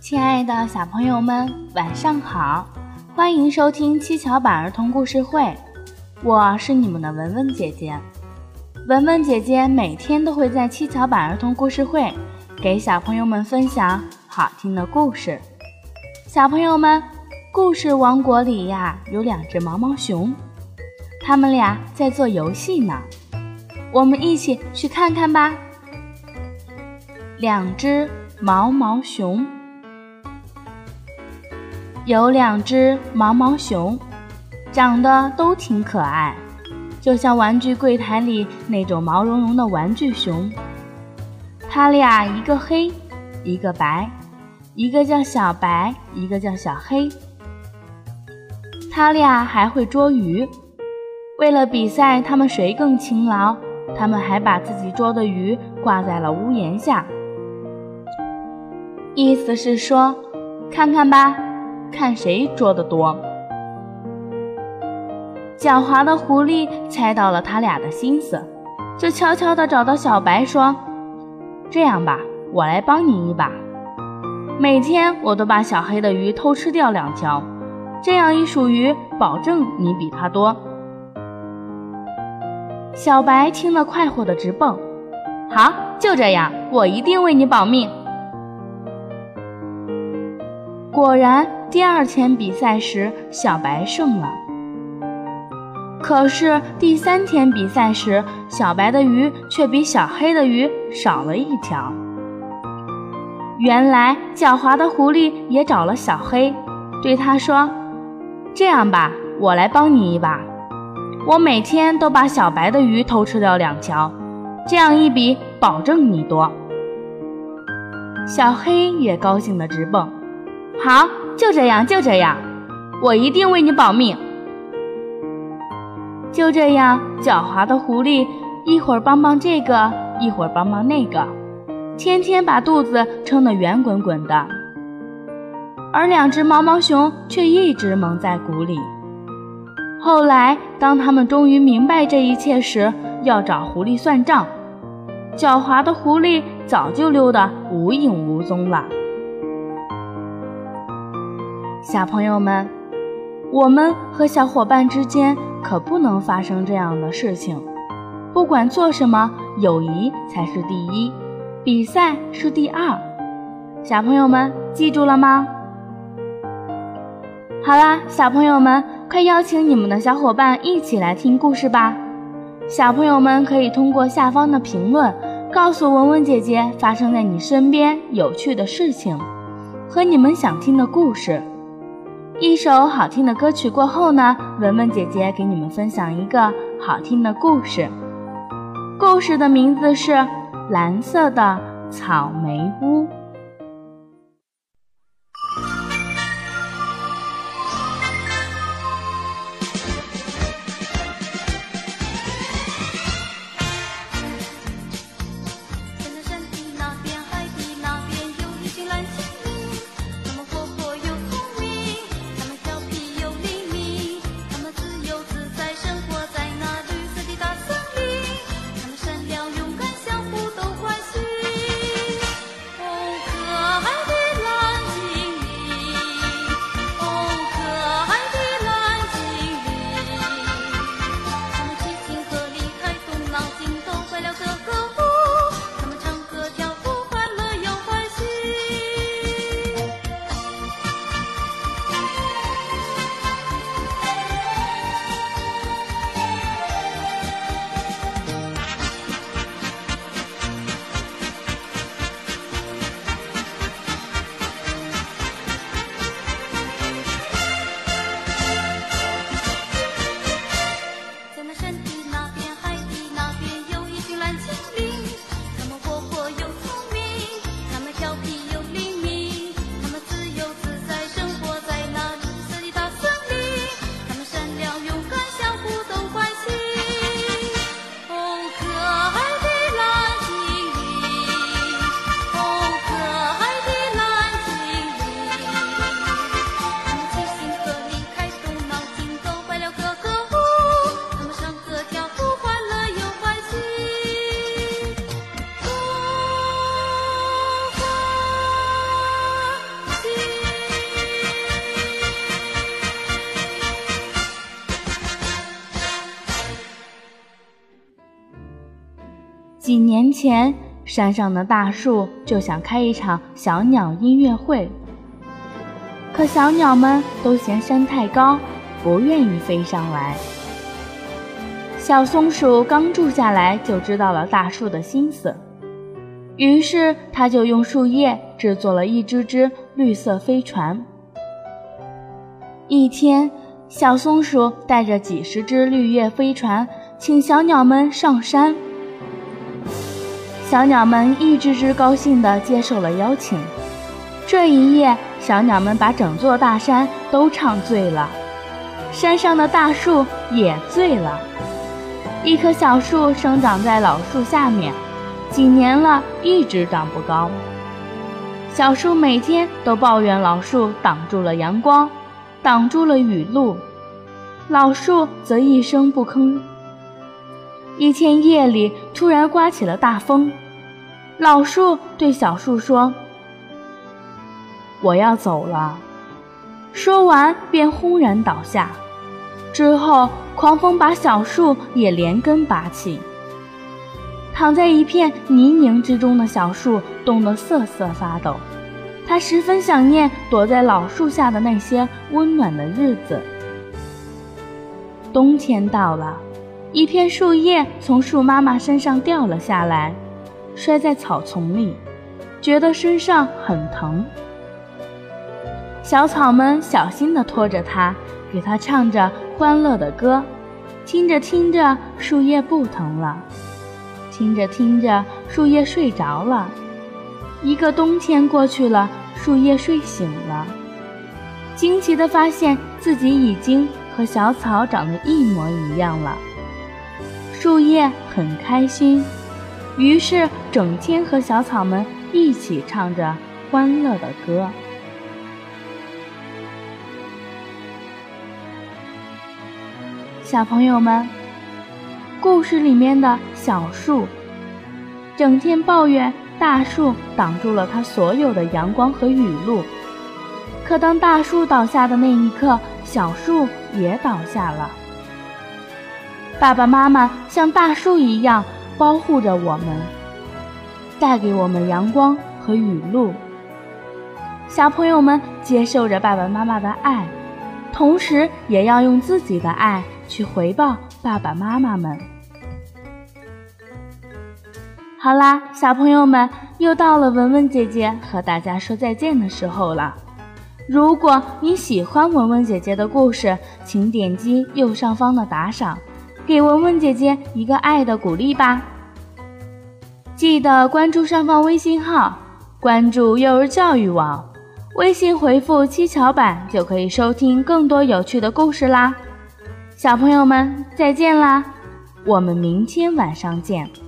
亲爱的小朋友们，晚上好！欢迎收听七巧板儿童故事会，我是你们的文文姐姐。文文姐姐每天都会在七巧板儿童故事会给小朋友们分享好听的故事。小朋友们，故事王国里呀有两只毛毛熊，他们俩在做游戏呢，我们一起去看看吧。两只毛毛熊，有两只毛毛熊，长得都挺可爱，就像玩具柜台里那种毛茸茸的玩具熊。它俩一个黑，一个白，一个叫小白，一个叫小黑。它俩还会捉鱼，为了比赛他们谁更勤劳，他们还把自己捉的鱼挂在了屋檐下。意思是说，看看吧，看谁捉得多。狡猾的狐狸猜到了他俩的心思，就悄悄地找到小白说：“这样吧，我来帮你一把。每天我都把小黑的鱼偷吃掉两条，这样一数鱼，保证你比他多。”小白听了，快活的直蹦：“好，就这样，我一定为你保命。”果然，第二天比赛时，小白胜了。可是第三天比赛时，小白的鱼却比小黑的鱼少了一条。原来，狡猾的狐狸也找了小黑，对他说：“这样吧，我来帮你一把。我每天都把小白的鱼偷吃掉两条，这样一比，保证你多。”小黑也高兴得直蹦。好，就这样，就这样，我一定为你保命。就这样，狡猾的狐狸一会儿帮帮这个，一会儿帮帮那个，天天把肚子撑得圆滚滚的。而两只毛毛熊却一直蒙在鼓里。后来，当他们终于明白这一切时，要找狐狸算账，狡猾的狐狸早就溜得无影无踪了。小朋友们，我们和小伙伴之间可不能发生这样的事情。不管做什么，友谊才是第一，比赛是第二。小朋友们记住了吗？好啦，小朋友们，快邀请你们的小伙伴一起来听故事吧。小朋友们可以通过下方的评论，告诉文文姐姐发生在你身边有趣的事情和你们想听的故事。一首好听的歌曲过后呢，文文姐姐给你们分享一个好听的故事。故事的名字是《蓝色的草莓屋》。几年前，山上的大树就想开一场小鸟音乐会，可小鸟们都嫌山太高，不愿意飞上来。小松鼠刚住下来，就知道了大树的心思，于是它就用树叶制作了一只只绿色飞船。一天，小松鼠带着几十只绿叶飞船，请小鸟们上山。小鸟们一只只高兴地接受了邀请。这一夜，小鸟们把整座大山都唱醉了，山上的大树也醉了。一棵小树生长在老树下面，几年了，一直长不高。小树每天都抱怨老树挡住了阳光，挡住了雨露。老树则一声不吭。一天夜里，突然刮起了大风，老树对小树说：“我要走了。”说完便轰然倒下。之后。狂风把小树也连根拔起，躺在一片泥泞之中的小树冻得瑟瑟发抖。它十分想念躲在老树下的那些温暖的日子。冬天到了，一片树叶从树妈妈身上掉了下来，摔在草丛里，觉得身上很疼。小草们小心地拖着它，给它唱着。欢乐的歌，听着听着，树叶不疼了；听着听着，树叶睡着了。一个冬天过去了，树叶睡醒了，惊奇地发现自己已经和小草长得一模一样了。树叶很开心，于是整天和小草们一起唱着欢乐的歌。小朋友们，故事里面的小树整天抱怨大树挡住了它所有的阳光和雨露。可当大树倒下的那一刻，小树也倒下了。爸爸妈妈像大树一样保护着我们，带给我们阳光和雨露。小朋友们接受着爸爸妈妈的爱，同时也要用自己的爱。去回报爸爸妈妈们。好啦，小朋友们，又到了文文姐姐和大家说再见的时候了。如果你喜欢文文姐姐的故事，请点击右上方的打赏，给文文姐姐一个爱的鼓励吧。记得关注上方微信号，关注幼儿教育网，微信回复“七巧板”就可以收听更多有趣的故事啦。小朋友们，再见啦！我们明天晚上见。